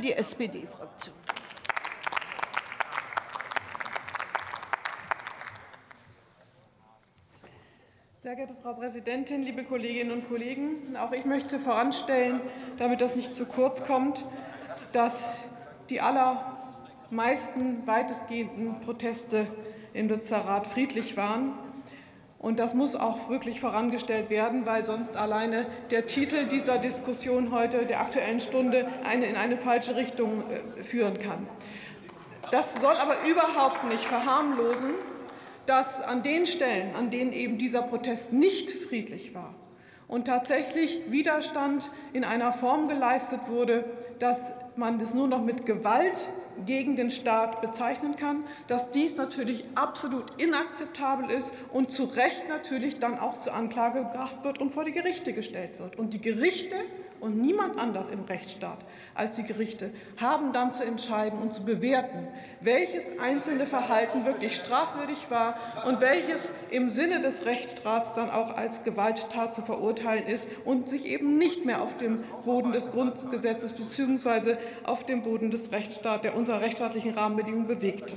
für die SPD-Fraktion. Sehr geehrte Frau Präsidentin, liebe Kolleginnen und Kollegen! Auch ich möchte voranstellen, damit das nicht zu kurz kommt, dass die allermeisten weitestgehenden Proteste im Lützerath friedlich waren. Und das muss auch wirklich vorangestellt werden, weil sonst alleine der Titel dieser Diskussion heute, der Aktuellen Stunde, eine in eine falsche Richtung äh, führen kann. Das soll aber überhaupt nicht verharmlosen, dass an den Stellen, an denen eben dieser Protest nicht friedlich war und tatsächlich Widerstand in einer Form geleistet wurde, dass man das nur noch mit Gewalt gegen den Staat bezeichnen kann, dass dies natürlich absolut inakzeptabel ist und zu Recht natürlich dann auch zur Anklage gebracht wird und vor die Gerichte gestellt wird. Und die Gerichte und niemand anders im Rechtsstaat als die Gerichte haben dann zu entscheiden und zu bewerten, welches einzelne Verhalten wirklich strafwürdig war und welches im Sinne des Rechtsstaats dann auch als Gewalttat zu verurteilen ist und sich eben nicht mehr auf dem Boden des Grundgesetzes bzw. auf dem Boden des Rechtsstaats, der unserer rechtsstaatlichen Rahmenbedingungen bewegte.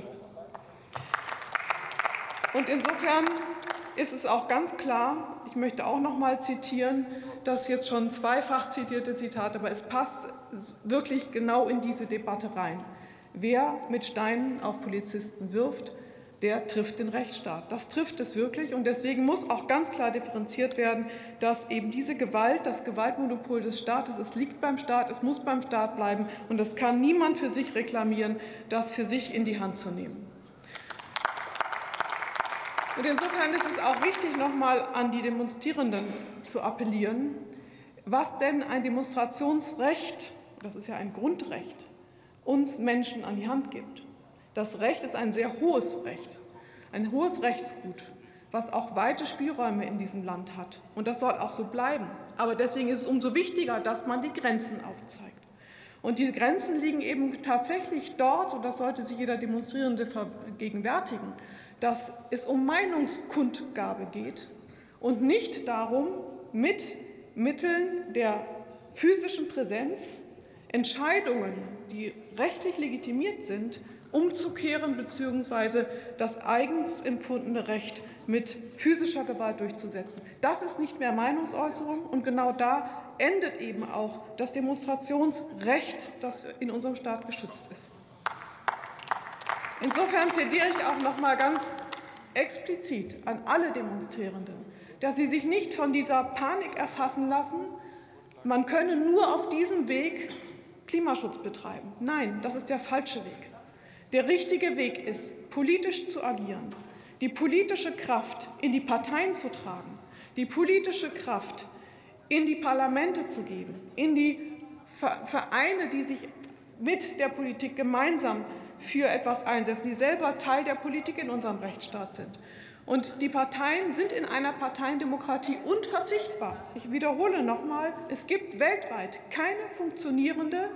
Und insofern ist es auch ganz klar, ich möchte auch noch mal zitieren, das jetzt schon zweifach zitierte Zitat, aber es passt wirklich genau in diese Debatte rein. Wer mit Steinen auf Polizisten wirft, der trifft den Rechtsstaat. Das trifft es wirklich. Und deswegen muss auch ganz klar differenziert werden, dass eben diese Gewalt, das Gewaltmonopol des Staates, es liegt beim Staat, es muss beim Staat bleiben. Und das kann niemand für sich reklamieren, das für sich in die Hand zu nehmen. Und insofern ist es auch wichtig, noch mal an die Demonstrierenden zu appellieren, was denn ein Demonstrationsrecht, das ist ja ein Grundrecht, uns Menschen an die Hand gibt. Das Recht ist ein sehr hohes Recht, ein hohes Rechtsgut, was auch weite Spielräume in diesem Land hat. Und das soll auch so bleiben. Aber deswegen ist es umso wichtiger, dass man die Grenzen aufzeigt. Und die Grenzen liegen eben tatsächlich dort, und das sollte sich jeder Demonstrierende vergegenwärtigen, dass es um Meinungskundgabe geht und nicht darum, mit Mitteln der physischen Präsenz Entscheidungen, die rechtlich legitimiert sind, umzukehren bzw. das eigens empfundene Recht mit physischer Gewalt durchzusetzen. Das ist nicht mehr Meinungsäußerung und genau da endet eben auch das Demonstrationsrecht, das in unserem Staat geschützt ist. Insofern plädiere ich auch noch mal ganz explizit an alle Demonstrierenden, dass sie sich nicht von dieser Panik erfassen lassen, man könne nur auf diesem Weg Klimaschutz betreiben. Nein, das ist der falsche Weg. Der richtige Weg ist, politisch zu agieren, die politische Kraft in die Parteien zu tragen, die politische Kraft in die Parlamente zu geben, in die Vereine, die sich mit der Politik gemeinsam für etwas einsetzen, die selber Teil der Politik in unserem Rechtsstaat sind. Und die Parteien sind in einer Parteiendemokratie unverzichtbar. Ich wiederhole noch einmal, es gibt weltweit keine funktionierende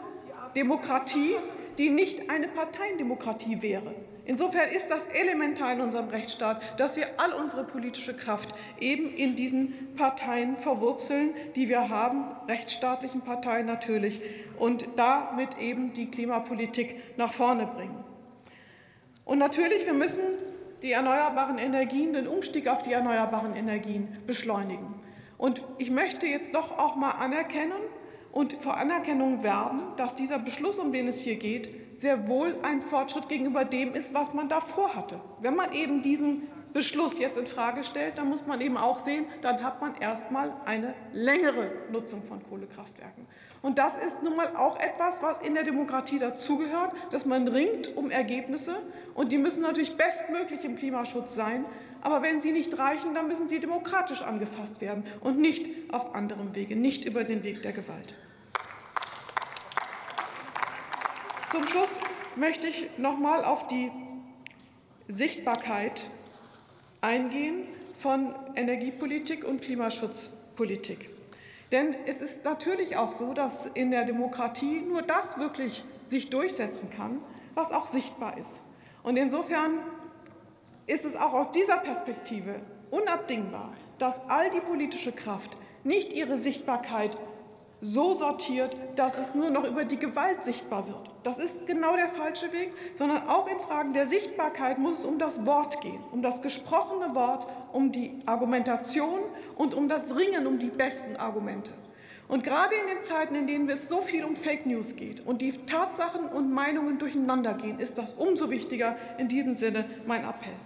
Demokratie, die nicht eine Parteiendemokratie wäre. Insofern ist das elementar in unserem Rechtsstaat, dass wir all unsere politische Kraft eben in diesen Parteien verwurzeln, die wir haben, rechtsstaatlichen Parteien natürlich, und damit eben die Klimapolitik nach vorne bringen. Und natürlich, wir müssen die erneuerbaren Energien, den Umstieg auf die erneuerbaren Energien beschleunigen. Und ich möchte jetzt doch auch mal anerkennen, und vor Anerkennung werben, dass dieser Beschluss, um den es hier geht, sehr wohl ein Fortschritt gegenüber dem ist, was man davor hatte. Wenn man eben diesen Beschluss jetzt in Frage stellt, dann muss man eben auch sehen, dann hat man erstmal eine längere Nutzung von Kohlekraftwerken. Und das ist nun mal auch etwas, was in der Demokratie dazugehört, dass man ringt um Ergebnisse und die müssen natürlich bestmöglich im Klimaschutz sein. Aber wenn sie nicht reichen, dann müssen sie demokratisch angefasst werden und nicht auf anderem Wege, nicht über den Weg der Gewalt. Zum Schluss möchte ich noch mal auf die Sichtbarkeit eingehen von Energiepolitik und Klimaschutzpolitik. Denn es ist natürlich auch so, dass in der Demokratie nur das wirklich sich durchsetzen kann, was auch sichtbar ist. Und insofern ist es auch aus dieser Perspektive unabdingbar, dass all die politische Kraft nicht ihre Sichtbarkeit so sortiert, dass es nur noch über die Gewalt sichtbar wird. Das ist genau der falsche Weg, sondern auch in Fragen der Sichtbarkeit muss es um das Wort gehen, um das gesprochene Wort, um die Argumentation und um das Ringen um die besten Argumente. Und gerade in den Zeiten, in denen es so viel um Fake News geht und die Tatsachen und Meinungen durcheinander gehen, ist das umso wichtiger. In diesem Sinne mein Appell.